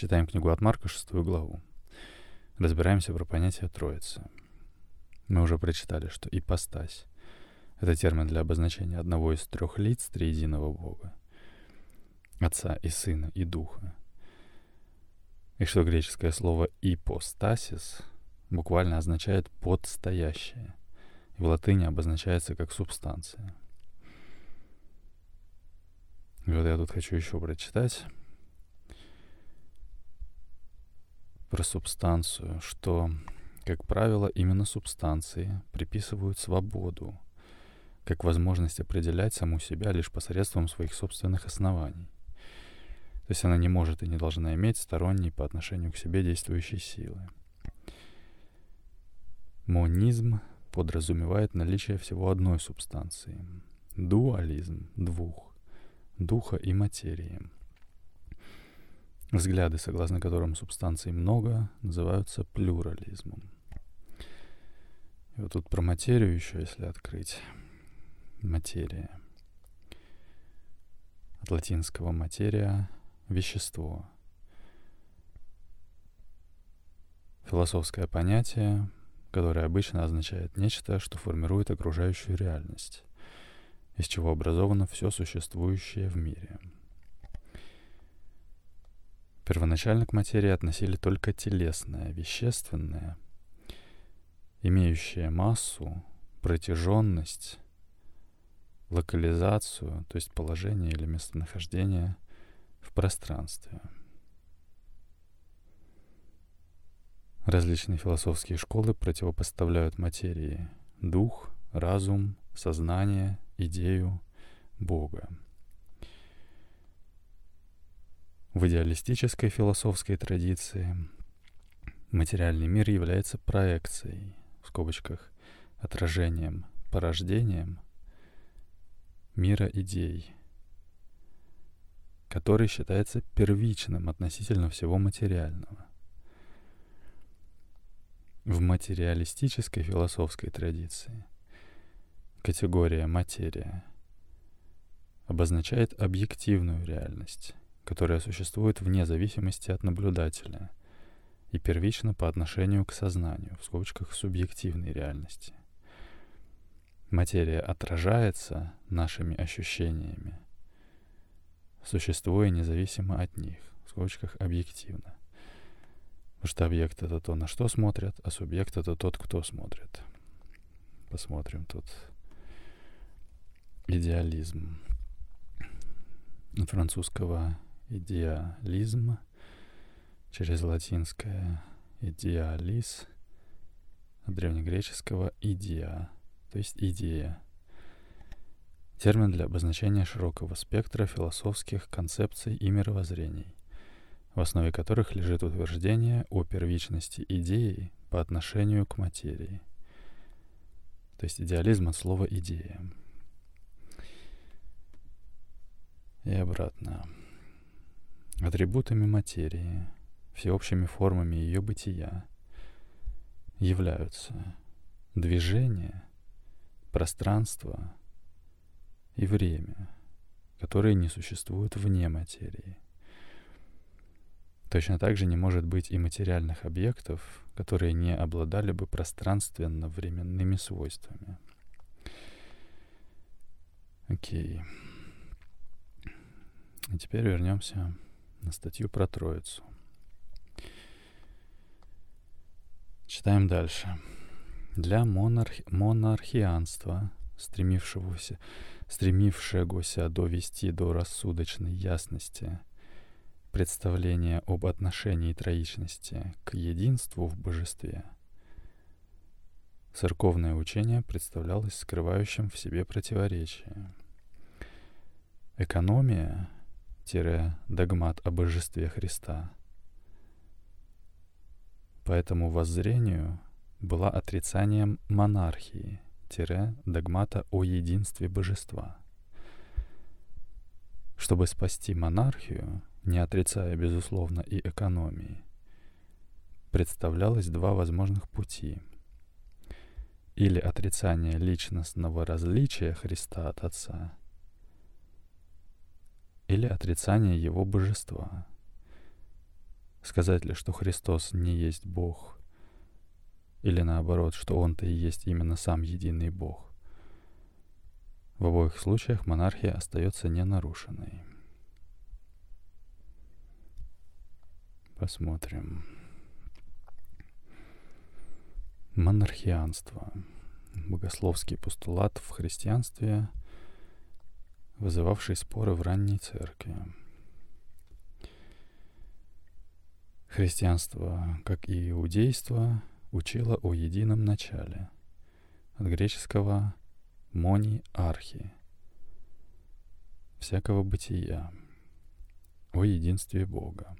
Читаем книгу от Марка, шестую главу. Разбираемся про понятие Троицы. Мы уже прочитали, что ипостась — это термин для обозначения одного из трех лиц триединого Бога. Отца и Сына и Духа. И что греческое слово «ипостасис» буквально означает «подстоящее», и в латыни обозначается как субстанция. И вот я тут хочу еще прочитать про субстанцию, что, как правило, именно субстанции приписывают свободу, как возможность определять саму себя лишь посредством своих собственных оснований. То есть она не может и не должна иметь сторонней по отношению к себе действующей силы. Монизм подразумевает наличие всего одной субстанции. Дуализм — двух. Духа и материи. Взгляды, согласно которым субстанций много, называются плюрализмом. И вот тут про материю еще, если открыть. Материя. От латинского материя — вещество. Философское понятие, которое обычно означает нечто, что формирует окружающую реальность, из чего образовано все существующее в мире. Первоначально к материи относили только телесное, вещественное, имеющее массу, протяженность, локализацию, то есть положение или местонахождение в пространстве – Различные философские школы противопоставляют материи дух, разум, сознание, идею, Бога. В идеалистической философской традиции материальный мир является проекцией, в скобочках, отражением, порождением мира идей, который считается первичным относительно всего материального. В материалистической философской традиции категория «материя» обозначает объективную реальность, которая существует вне зависимости от наблюдателя и первично по отношению к сознанию, в скобочках субъективной реальности. Материя отражается нашими ощущениями, существуя независимо от них, в скобочках объективно. Потому что объект — это то, на что смотрят, а субъект — это тот, кто смотрит. Посмотрим тут. Идеализм. Французского идеализм через латинское идеализ, от древнегреческого идея, то есть идея. Термин для обозначения широкого спектра философских концепций и мировоззрений в основе которых лежит утверждение о первичности идеи по отношению к материи. То есть идеализм от слова «идея». И обратно. Атрибутами материи, всеобщими формами ее бытия являются движение, пространство и время, которые не существуют вне материи – Точно так же не может быть и материальных объектов, которые не обладали бы пространственно-временными свойствами. Окей. И теперь вернемся на статью про Троицу. Читаем дальше. Для монархи- монархианства, стремившегося, стремившегося довести до рассудочной ясности представление об отношении троичности к единству в божестве, церковное учение представлялось скрывающим в себе противоречие. Экономия-догмат о божестве Христа по этому воззрению была отрицанием монархии-догмата о единстве божества. Чтобы спасти монархию, не отрицая, безусловно, и экономии, представлялось два возможных пути. Или отрицание личностного различия Христа от Отца, или отрицание Его божества. Сказать ли, что Христос не есть Бог, или наоборот, что Он-то и есть именно сам единый Бог. В обоих случаях монархия остается ненарушенной. Посмотрим. Монархианство. Богословский постулат в христианстве, вызывавший споры в ранней церкви. Христианство, как и иудейство, учило о едином начале. От греческого «мони архи» — всякого бытия, о единстве Бога.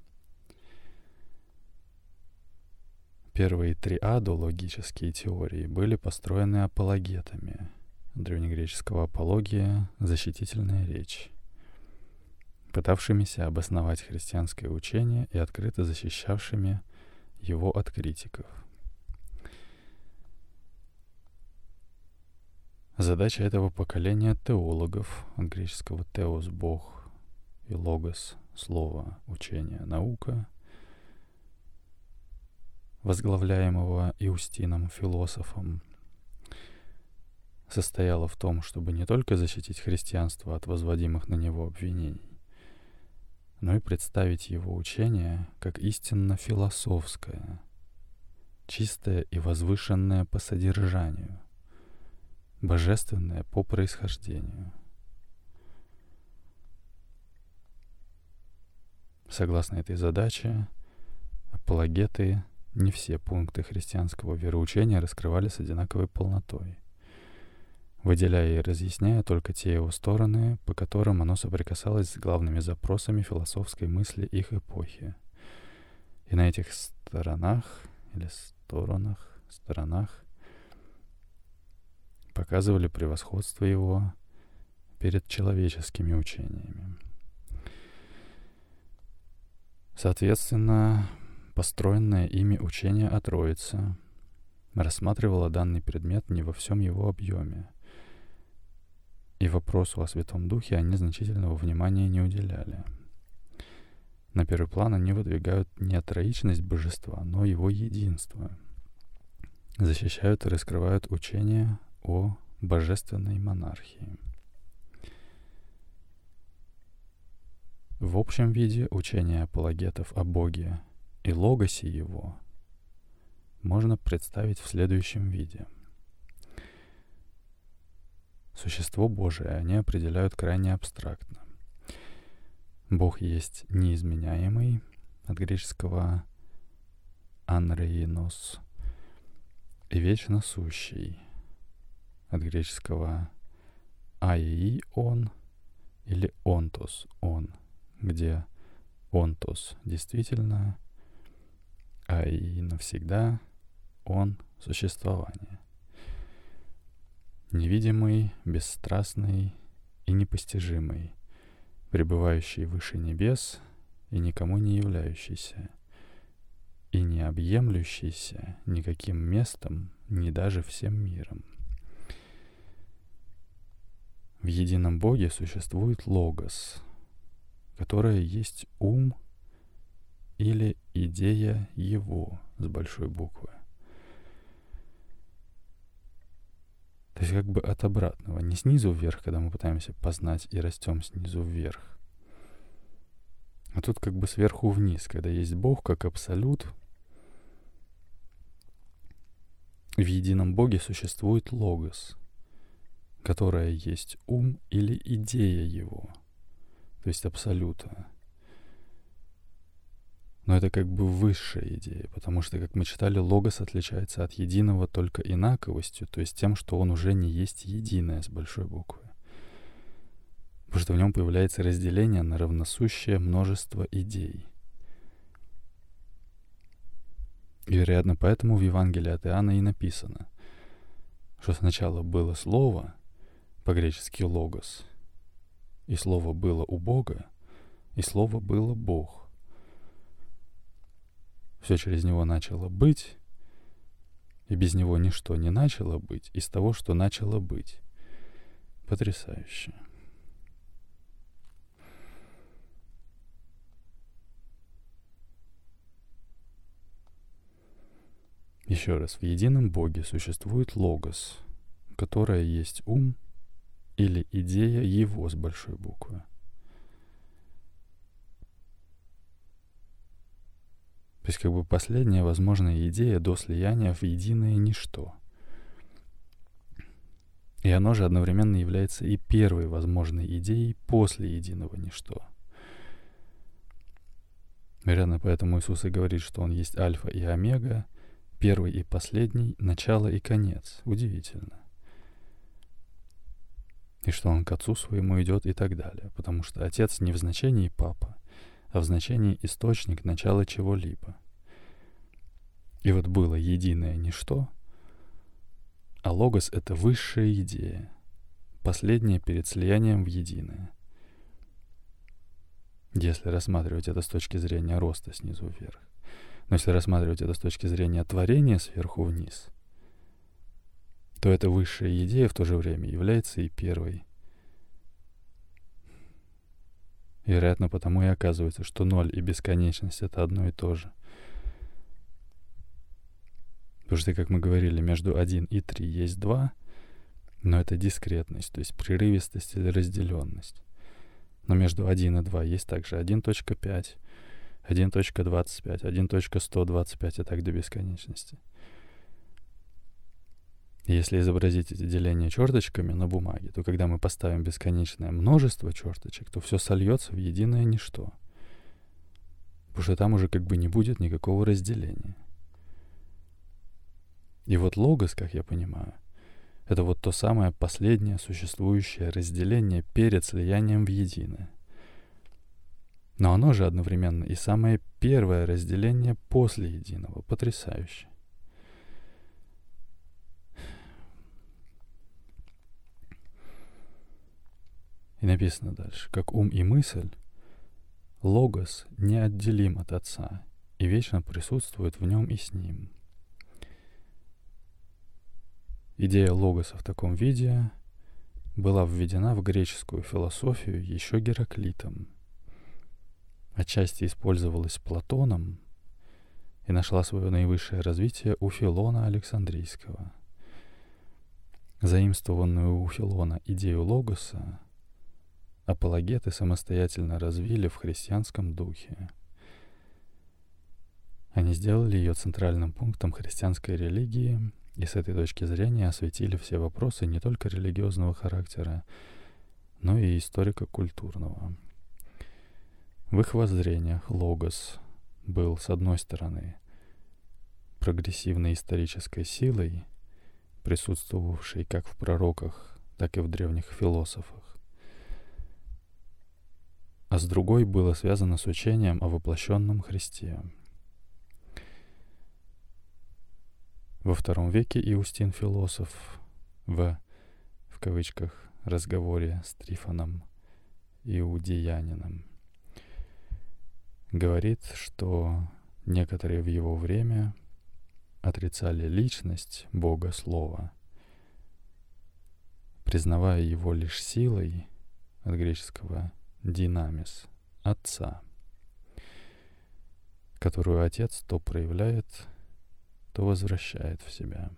Первые три адологические теории были построены апологетами. Древнегреческого апология — защитительная речь пытавшимися обосновать христианское учение и открыто защищавшими его от критиков. Задача этого поколения теологов, от греческого «теос» — «бог» и «логос» — «слово», «учение», «наука», возглавляемого Иустином, философом, состояла в том, чтобы не только защитить христианство от возводимых на него обвинений, но и представить его учение как истинно философское, чистое и возвышенное по содержанию, божественное по происхождению. Согласно этой задаче, апологеты не все пункты христианского вероучения раскрывали с одинаковой полнотой — выделяя и разъясняя только те его стороны, по которым оно соприкасалось с главными запросами философской мысли их эпохи. И на этих сторонах или сторонах, сторонах показывали превосходство его перед человеческими учениями. Соответственно, построенное ими учение о Троице рассматривало данный предмет не во всем его объеме, и вопросу о Святом Духе они значительного внимания не уделяли. На первый план они выдвигают не троичность божества, но его единство. Защищают и раскрывают учение о божественной монархии. В общем виде учение апологетов о Боге и логосе его можно представить в следующем виде – существо Божие они определяют крайне абстрактно. Бог есть неизменяемый, от греческого анрейнос, и вечно сущий, от греческого аи он или онтос он, где онтос действительно, аи навсегда, он существование невидимый, бесстрастный и непостижимый, пребывающий выше небес и никому не являющийся, и не объемлющийся никаким местом, ни даже всем миром. В едином Боге существует логос, которое есть ум или идея Его с большой буквы. То есть как бы от обратного. Не снизу вверх, когда мы пытаемся познать и растем снизу вверх. А тут как бы сверху вниз, когда есть Бог как абсолют. В едином Боге существует логос, которая есть ум или идея его, то есть абсолюта. Но это как бы высшая идея, потому что, как мы читали, логос отличается от единого только инаковостью, то есть тем, что он уже не есть единое с большой буквы. Потому что в нем появляется разделение на равносущее множество идей. И, вероятно, поэтому в Евангелии от Иоанна и написано, что сначала было Слово, по-гречески «логос», и Слово было у Бога, и Слово было Бог все через него начало быть, и без него ничто не начало быть из того, что начало быть. Потрясающе. Еще раз, в едином Боге существует логос, которая есть ум или идея его с большой буквы. То есть как бы последняя возможная идея до слияния в единое ничто. И оно же одновременно является и первой возможной идеей после единого ничто. Вероятно, поэтому Иисус и говорит, что Он есть альфа и омега, первый и последний, начало и конец. Удивительно. И что Он к Отцу Своему идет и так далее. Потому что Отец не в значении Папа, а в значении источник начала чего-либо. И вот было единое ничто, а логос — это высшая идея, последняя перед слиянием в единое. Если рассматривать это с точки зрения роста снизу вверх. Но если рассматривать это с точки зрения творения сверху вниз, то эта высшая идея в то же время является и первой. И, вероятно, потому и оказывается, что ноль и бесконечность — это одно и то же. Потому что, как мы говорили, между 1 и 3 есть 2, но это дискретность, то есть прерывистость или разделенность. Но между 1 и 2 есть также 1.5, 1.25, 1.125 и так до бесконечности. Если изобразить эти деления черточками на бумаге, то когда мы поставим бесконечное множество черточек, то все сольется в единое ничто. Потому что там уже как бы не будет никакого разделения. И вот логос, как я понимаю, это вот то самое последнее существующее разделение перед слиянием в единое. Но оно же одновременно и самое первое разделение после единого. Потрясающе. И написано дальше, как ум и мысль, логос неотделим от Отца и вечно присутствует в нем и с ним. Идея логоса в таком виде была введена в греческую философию еще Гераклитом. Отчасти использовалась Платоном и нашла свое наивысшее развитие у Филона Александрийского. Заимствованную у Филона идею логоса апологеты самостоятельно развили в христианском духе. Они сделали ее центральным пунктом христианской религии — и с этой точки зрения осветили все вопросы не только религиозного характера, но и историко-культурного. В их воззрениях логос был, с одной стороны, прогрессивной исторической силой, присутствовавшей как в пророках, так и в древних философах, а с другой было связано с учением о воплощенном Христе — Во втором веке Иустин философ в, в кавычках, разговоре с Трифоном Иудеянином говорит, что некоторые в его время отрицали личность Бога Слова, признавая его лишь силой от греческого «динамис» — Отца, которую Отец то проявляет — то возвращает в себя.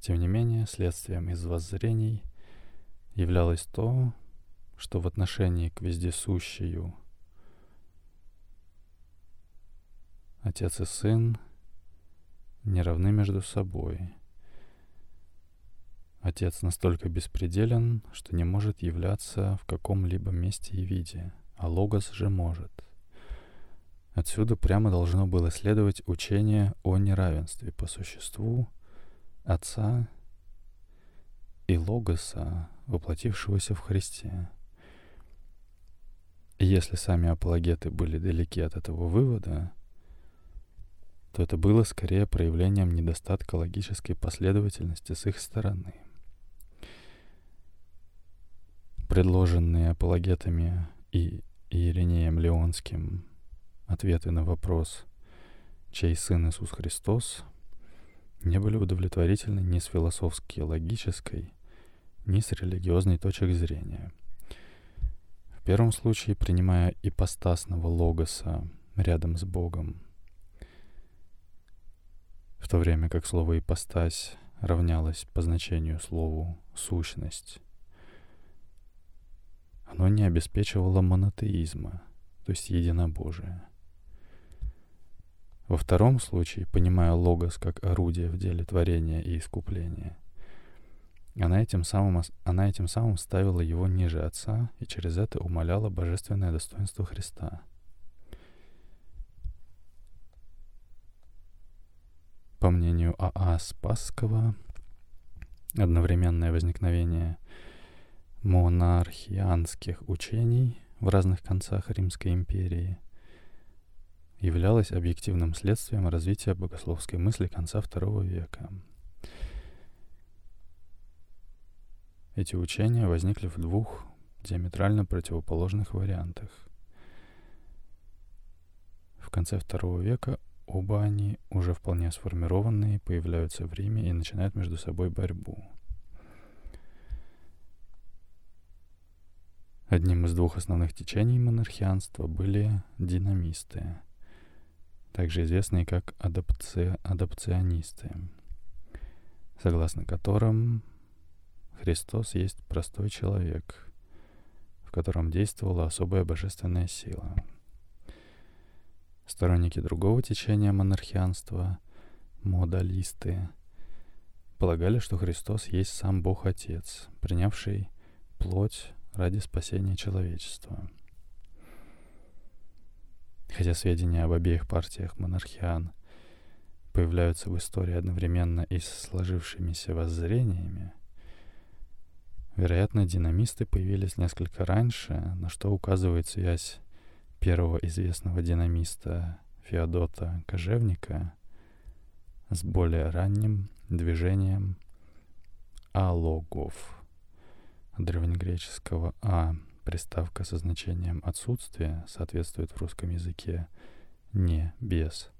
Тем не менее, следствием из воззрений являлось то, что в отношении к вездесущую отец и сын не равны между собой. Отец настолько беспределен, что не может являться в каком-либо месте и виде, а Логос же может — Отсюда прямо должно было следовать учение о неравенстве по существу Отца и Логоса, воплотившегося в Христе. Если сами апологеты были далеки от этого вывода, то это было скорее проявлением недостатка логической последовательности с их стороны. Предложенные апологетами и Иринеем Леонским ответы на вопрос, чей сын Иисус Христос, не были удовлетворительны ни с философски логической, ни с религиозной точек зрения. В первом случае, принимая ипостасного логоса рядом с Богом, в то время как слово «ипостась» равнялось по значению слову «сущность», оно не обеспечивало монотеизма, то есть единобожия. Во втором случае, понимая логос как орудие в деле творения и искупления, она этим, самым, она этим самым ставила его ниже Отца и через это умоляла божественное достоинство Христа. По мнению А.А. Спасского, одновременное возникновение монархианских учений в разных концах Римской империи являлось объективным следствием развития богословской мысли конца II века. Эти учения возникли в двух диаметрально противоположных вариантах. В конце II века оба они, уже вполне сформированные, появляются в Риме и начинают между собой борьбу. Одним из двух основных течений монархианства были динамисты, также известные как адапци... адапционисты, согласно которым Христос есть простой человек, в котором действовала особая божественная сила. Сторонники другого течения монархианства, модалисты, полагали, что Христос есть сам Бог Отец, принявший плоть ради спасения человечества. Хотя сведения об обеих партиях монархиан появляются в истории одновременно и с сложившимися воззрениями, вероятно, динамисты появились несколько раньше, на что указывает связь первого известного динамиста Феодота Кожевника с более ранним движением алогов древнегреческого «а» приставка со значением «отсутствие» соответствует в русском языке «не», «без»,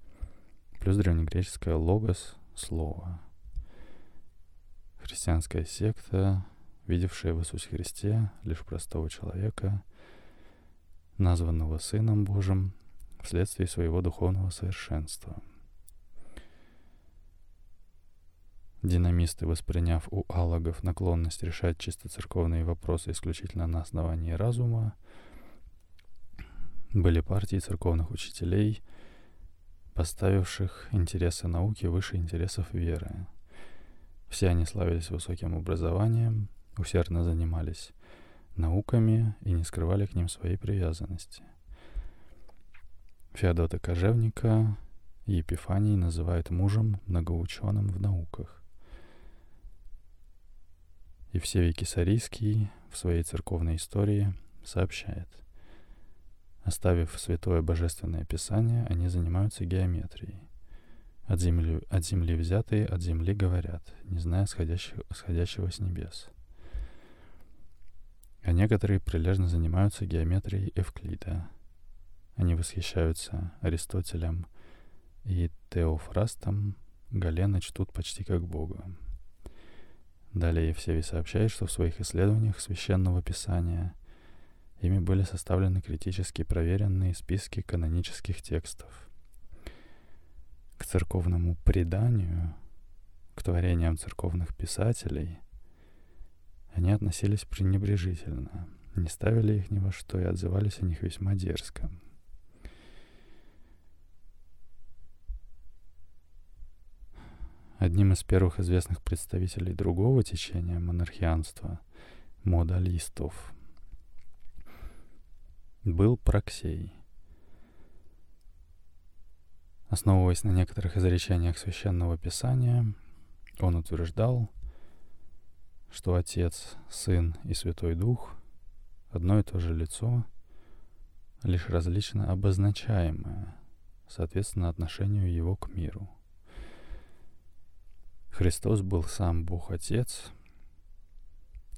плюс древнегреческое «логос» — «слово». Христианская секта, видевшая в Иисусе Христе лишь простого человека, названного Сыном Божьим вследствие своего духовного совершенства — Динамисты, восприняв у алогов наклонность решать чисто церковные вопросы исключительно на основании разума, были партии церковных учителей, поставивших интересы науки выше интересов веры. Все они славились высоким образованием, усердно занимались науками и не скрывали к ним своей привязанности. Феодота Кожевника Епифаний называют мужем многоученым в науках. И Евсевий Кисарийский в своей церковной истории сообщает. Оставив святое божественное писание, они занимаются геометрией. От земли, от земли взятые, от земли говорят, не зная сходящего, сходящего с небес. А некоторые прилежно занимаются геометрией Эвклида. Они восхищаются Аристотелем и Теофрастом, Галена чтут почти как Бога. Далее Евсевий сообщает, что в своих исследованиях священного писания ими были составлены критически проверенные списки канонических текстов. К церковному преданию, к творениям церковных писателей они относились пренебрежительно, не ставили их ни во что и отзывались о них весьма дерзко. Одним из первых известных представителей другого течения монархианства, модалистов, был Проксей. Основываясь на некоторых изречениях Священного Писания, он утверждал, что Отец, Сын и Святой Дух — одно и то же лицо, лишь различно обозначаемое, соответственно, отношению его к миру — Христос был сам Бог Отец,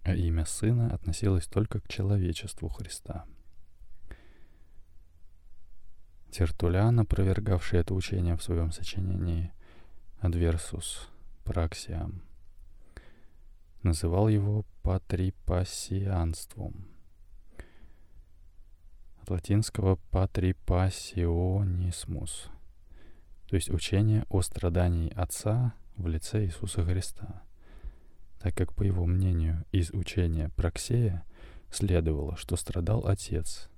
а имя Сына относилось только к человечеству Христа. Тертулян, опровергавший это учение в своем сочинении «Адверсус Праксиам», называл его патрипассианством, от латинского «patripassionismus», то есть учение о страдании Отца в лице Иисуса Христа, так как, по его мнению, из учения Проксея следовало, что страдал Отец,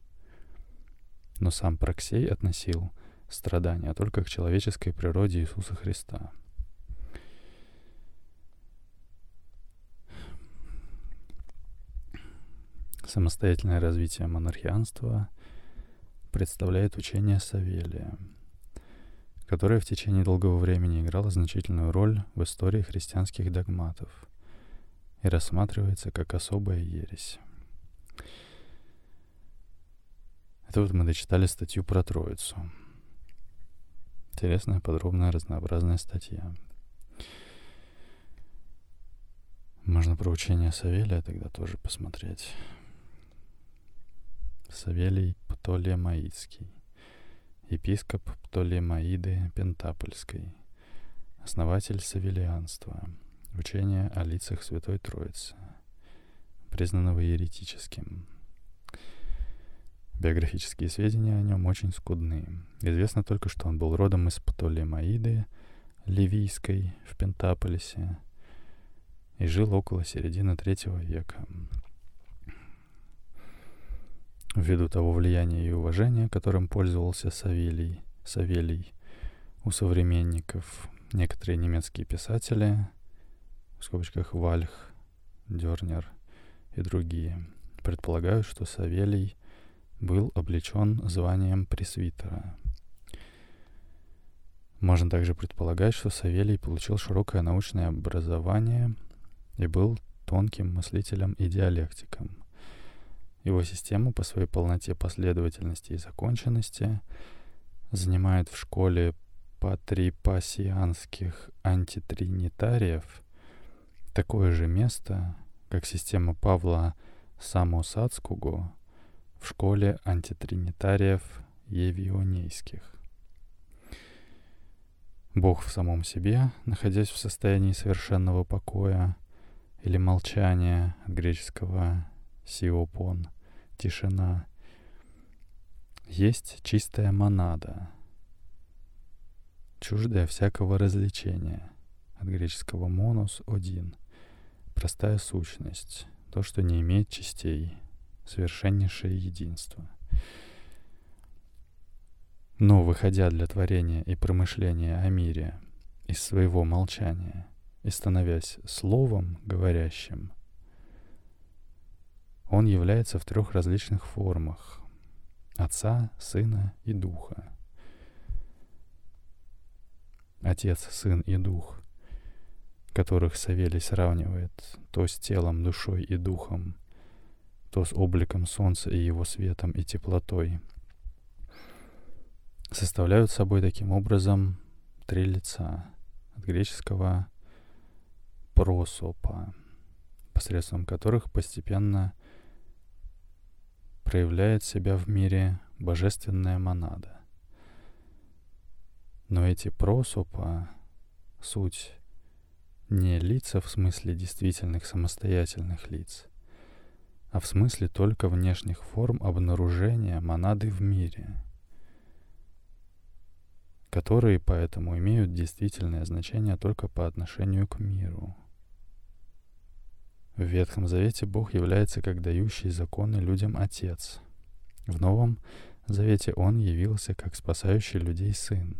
но сам Проксей относил страдания только к человеческой природе Иисуса Христа. Самостоятельное развитие монархианства представляет учение Савелия, которое в течение долгого времени играло значительную роль в истории христианских догматов и рассматривается как особая ересь. Это вот мы дочитали статью про Троицу. Интересная, подробная, разнообразная статья. Можно про учение Савелия тогда тоже посмотреть. Савелий Птолемаидский, епископ Птолемаиды Пентапольской, основатель савелианства, учение о лицах Святой Троицы, признанного еретическим. Биографические сведения о нем очень скудны. Известно только, что он был родом из Птолемаиды, Ливийской, в Пентаполисе, и жил около середины третьего века ввиду того влияния и уважения, которым пользовался Савелий, Савелий у современников, некоторые немецкие писатели, в скобочках Вальх, Дернер и другие, предполагают, что Савелий был облечен званием пресвитера. Можно также предполагать, что Савелий получил широкое научное образование и был тонким мыслителем и диалектиком – его систему по своей полноте последовательности и законченности занимает в школе патрипасианских антитринитариев такое же место, как система Павла Самосацкуго в школе антитринитариев евионейских. Бог в самом себе, находясь в состоянии совершенного покоя или молчания от греческого «сиопон», тишина. Есть чистая монада, чуждая всякого развлечения, от греческого «монос» — «один», простая сущность, то, что не имеет частей, совершеннейшее единство. Но, выходя для творения и промышления о мире из своего молчания и становясь словом говорящим — он является в трех различных формах — Отца, Сына и Духа. Отец, Сын и Дух, которых Савелий сравнивает то с телом, душой и духом, то с обликом солнца и его светом и теплотой, составляют собой таким образом три лица от греческого просопа, посредством которых постепенно – проявляет себя в мире божественная монада. Но эти просупа — суть не лица в смысле действительных самостоятельных лиц, а в смысле только внешних форм обнаружения монады в мире, которые поэтому имеют действительное значение только по отношению к миру — в Ветхом Завете Бог является как дающий законы людям Отец. В Новом Завете Он явился как спасающий людей Сын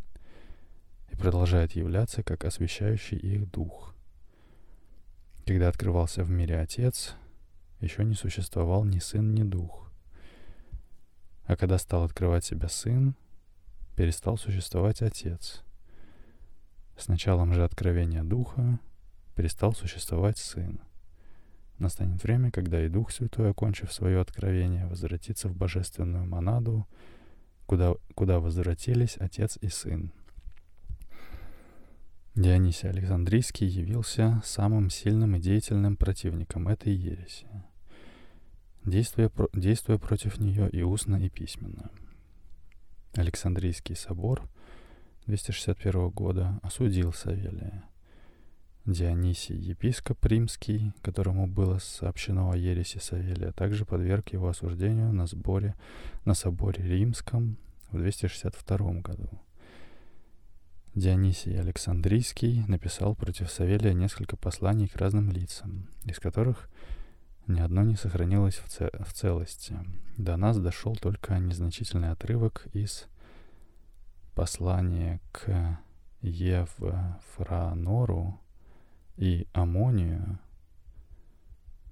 и продолжает являться как освящающий их Дух. Когда открывался в мире Отец, еще не существовал ни Сын, ни Дух. А когда стал открывать себя Сын, перестал существовать Отец. С началом же откровения Духа перестал существовать Сын. Настанет время, когда и Дух Святой, окончив свое откровение, возвратится в божественную монаду, куда, куда возвратились Отец и Сын. Дионисий Александрийский явился самым сильным и деятельным противником этой ереси, действуя, действуя против нее и устно, и письменно. Александрийский собор 261 года осудил Савелия – Дионисий, епископ римский, которому было сообщено о ереси Савелия, также подверг его осуждению на, сборе, на соборе римском в 262 году. Дионисий Александрийский написал против Савелия несколько посланий к разным лицам, из которых ни одно не сохранилось в, ц- в целости. До нас дошел только незначительный отрывок из послания к Евфранору и Амонию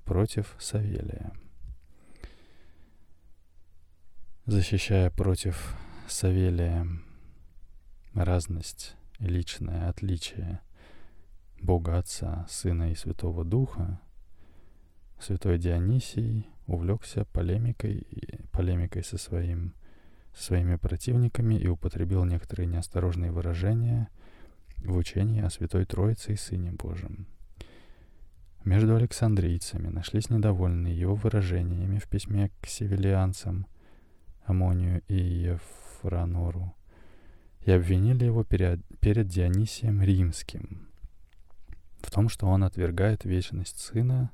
против Савелия. Защищая против Савелия разность личное отличие Бога Отца, Сына и Святого Духа, святой Дионисий увлекся полемикой, полемикой со, своим, со своими противниками и употребил некоторые неосторожные выражения в учении о Святой Троице и Сыне Божьем. Между александрийцами нашлись недовольные его выражениями в письме к севилианцам Амонию и Ефранору и обвинили его перед, перед Дионисием Римским в том, что он отвергает вечность Сына,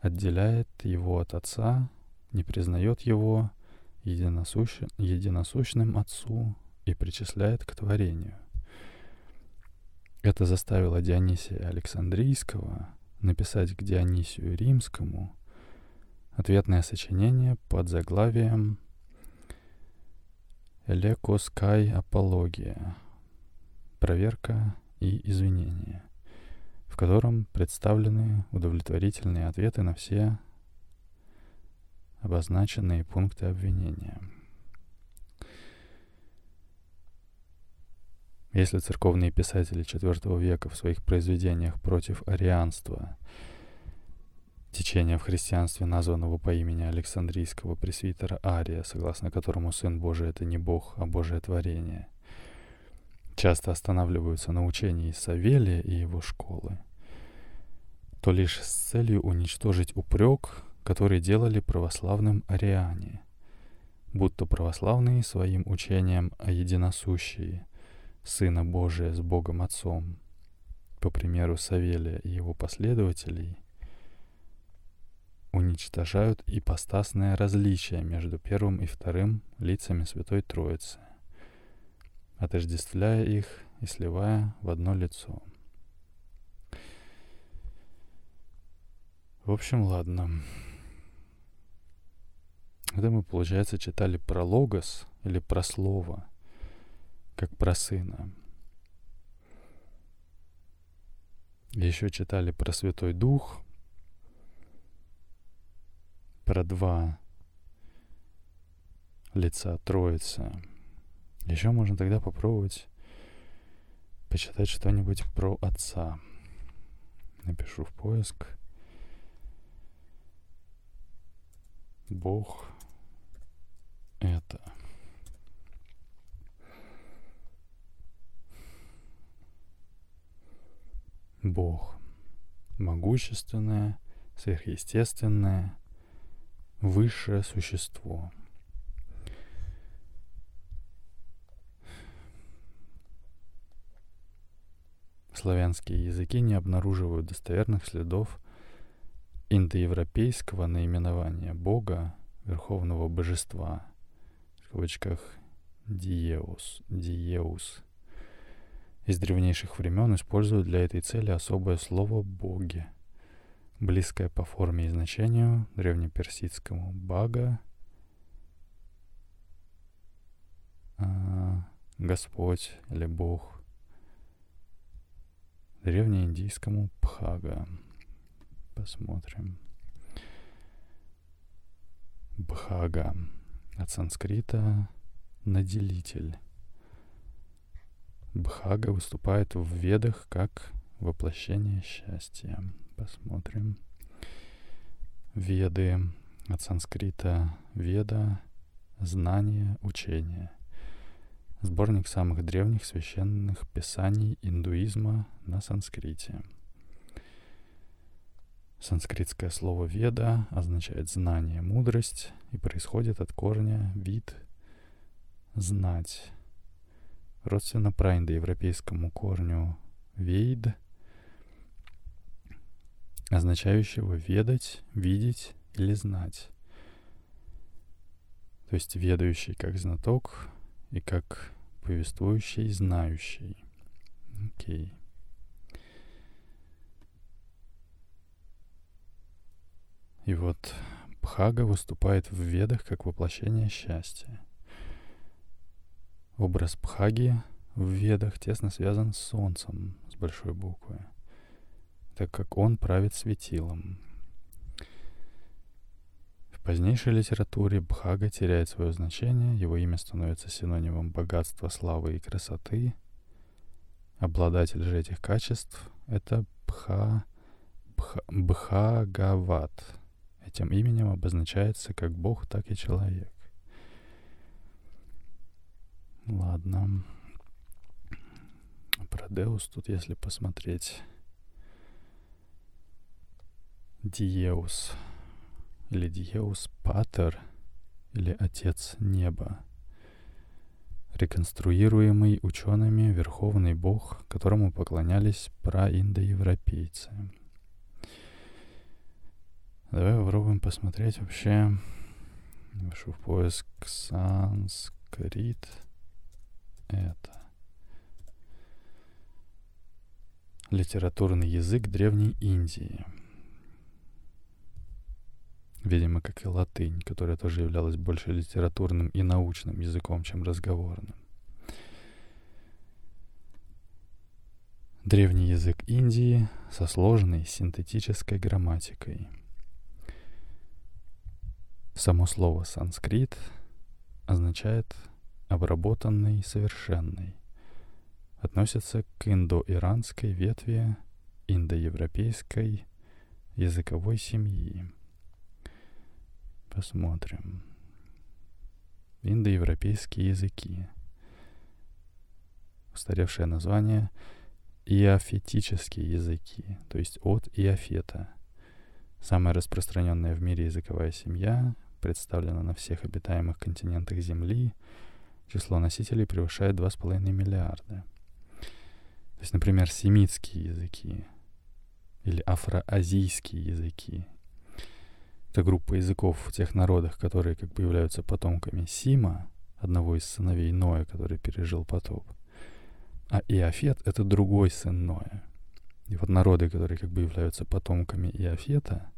отделяет его от Отца, не признает его единосущ... единосущным Отцу и причисляет к творению. Это заставило Дионисия Александрийского написать к Дионисию Римскому ответное сочинение под заглавием Элекоскай апология. Проверка и извинения, в котором представлены удовлетворительные ответы на все обозначенные пункты обвинения. Если церковные писатели IV века в своих произведениях против арианства – течения в христианстве, названного по имени Александрийского пресвитера Ария, согласно которому Сын Божий — это не Бог, а Божие творение, часто останавливаются на учении Савелия и его школы, то лишь с целью уничтожить упрек, который делали православным ариане, будто православные своим учением о единосущии Сына Божия с Богом Отцом, по примеру Савелия и его последователей — уничтожают ипостасное различие между первым и вторым лицами Святой Троицы, отождествляя их и сливая в одно лицо. В общем, ладно. Это мы, получается, читали про логос или про слово, как про сына. Еще читали про Святой Дух, про два лица Троицы. Еще можно тогда попробовать почитать что-нибудь про Отца. Напишу в поиск. Бог это. Бог. Могущественное, сверхъестественное, высшее существо. Славянские языки не обнаруживают достоверных следов индоевропейского наименования Бога, Верховного Божества, в кавычках Диеус, Диеус. Из древнейших времен используют для этой цели особое слово «боги», близкое по форме и значению древнеперсидскому бага, а, Господь или Бог, древнеиндийскому Бхага. Посмотрим. Бхага. От санскрита наделитель. Бхага выступает в ведах как воплощение счастья. Посмотрим. Веды от санскрита веда, знание, учение. Сборник самых древних священных писаний индуизма на санскрите. Санскритское слово «веда» означает знание, мудрость и происходит от корня «вид» — «знать». Родственно праиндоевропейскому корню «вейд» означающего ведать, видеть или знать. То есть ведающий как знаток и как повествующий, знающий. Окей. И вот Бхага выступает в ведах как воплощение счастья. Образ Бхаги в ведах тесно связан с Солнцем с большой буквы, так как он правит светилом. В позднейшей литературе Бхага теряет свое значение, его имя становится синонимом богатства, славы и красоты. Обладатель же этих качеств — это Бха, Бха, Бхагават. Этим именем обозначается как Бог, так и человек. Ладно. Про Деус тут, если посмотреть. Диеус или Диеус Патер или Отец Неба. Реконструируемый учеными Верховный Бог, которому поклонялись праиндоевропейцы. Давай попробуем посмотреть вообще. Вышел в поиск санскрит. Это. Литературный язык Древней Индии. Видимо, как и латынь, которая тоже являлась больше литературным и научным языком, чем разговорным. Древний язык Индии со сложной синтетической грамматикой. Само слово санскрит означает обработанный, совершенный. Относится к индоиранской ветви индоевропейской языковой семьи. Посмотрим. Индоевропейские языки. Устаревшее название — иофетические языки, то есть от иофета. Самая распространенная в мире языковая семья представлена на всех обитаемых континентах Земли — число носителей превышает 2,5 миллиарда. То есть, например, семитские языки или афроазийские языки. Это группа языков в тех народах, которые как бы являются потомками Сима, одного из сыновей Ноя, который пережил потоп. А Иофет — это другой сын Ноя. И вот народы, которые как бы являются потомками Иофета,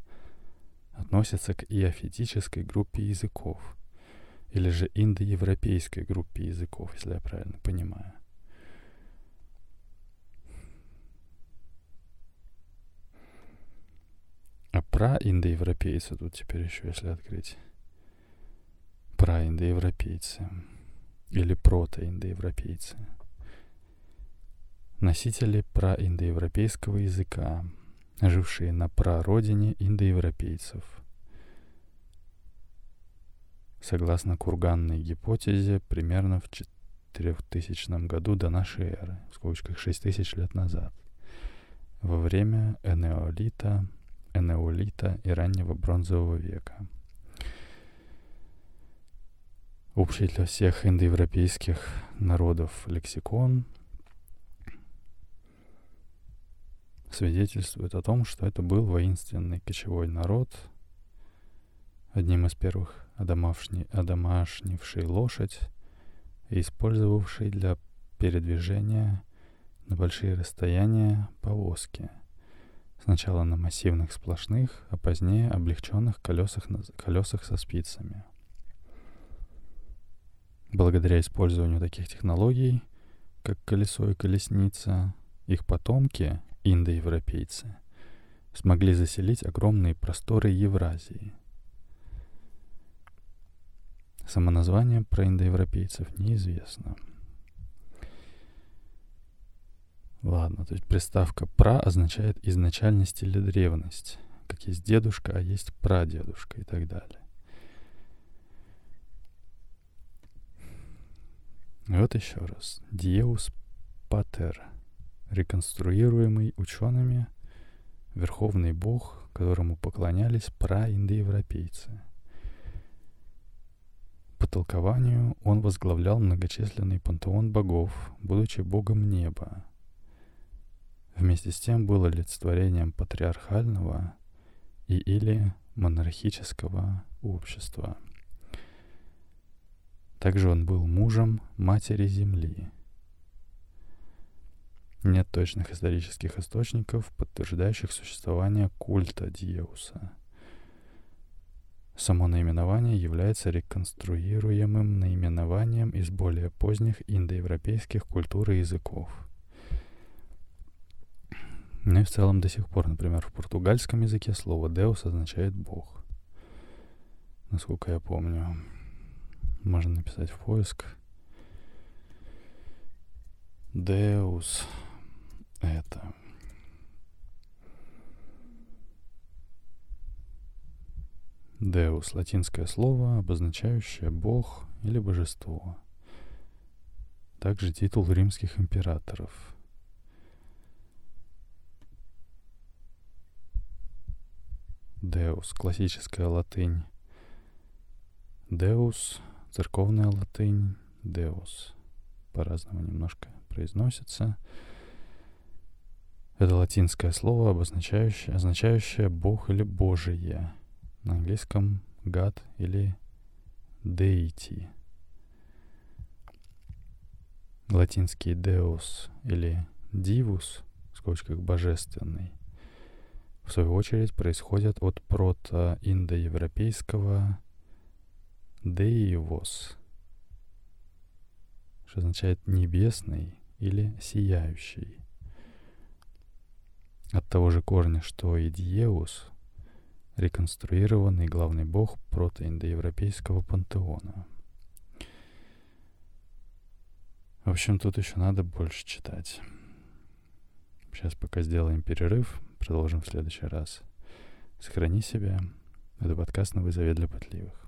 относятся к иофетической группе языков — или же индоевропейской группе языков, если я правильно понимаю. А про индоевропейцы тут теперь еще, если открыть. Про индоевропейцы. Или протоиндоевропейцы. Носители праиндоевропейского языка, жившие на прародине индоевропейцев – согласно курганной гипотезе, примерно в 4000 году до нашей эры, в скобочках 6000 лет назад, во время энеолита, энеолита и раннего бронзового века. Общий для всех индоевропейских народов лексикон свидетельствует о том, что это был воинственный кочевой народ, одним из первых одомашни, одомашнивший лошадь и использовавший для передвижения на большие расстояния повозки. Сначала на массивных сплошных, а позднее облегченных колесах, колесах со спицами. Благодаря использованию таких технологий, как колесо и колесница, их потомки, индоевропейцы, смогли заселить огромные просторы Евразии – Само название про индоевропейцев неизвестно. Ладно, то есть приставка «пра» означает изначальность или древность. Как есть дедушка, а есть прадедушка и так далее. Вот еще раз. Диеус Патер. Реконструируемый учеными верховный бог, которому поклонялись праиндоевропейцы – по толкованию он возглавлял многочисленный пантеон богов, будучи богом неба. вместе с тем был олицетворением патриархального и или монархического общества. Также он был мужем матери Земли. Нет точных исторических источников, подтверждающих существование культа Диеуса. Само наименование является реконструируемым наименованием из более поздних индоевропейских культур и языков – ну и в целом до сих пор, например, в португальском языке слово «деус» означает «бог». Насколько я помню. Можно написать в поиск. «Деус» — это... «Деус» — латинское слово, обозначающее «бог» или «божество». Также титул римских императоров — Deus, классическая латынь. Deus, церковная латынь. Deus. По-разному немножко произносится. Это латинское слово, обозначающее, означающее «бог» или «божие». На английском «God» или «deity». Латинский «deus» или «divus», в скобочках «божественный», в свою очередь, происходят от прото-индоевропейского «деивос», что означает «небесный» или «сияющий». От того же корня, что и «диеус», реконструированный главный бог протоиндоевропейского пантеона. В общем, тут еще надо больше читать. Сейчас пока сделаем перерыв, Продолжим в следующий раз. Сохрани себя. Это подкаст «Новый завет для пытливых».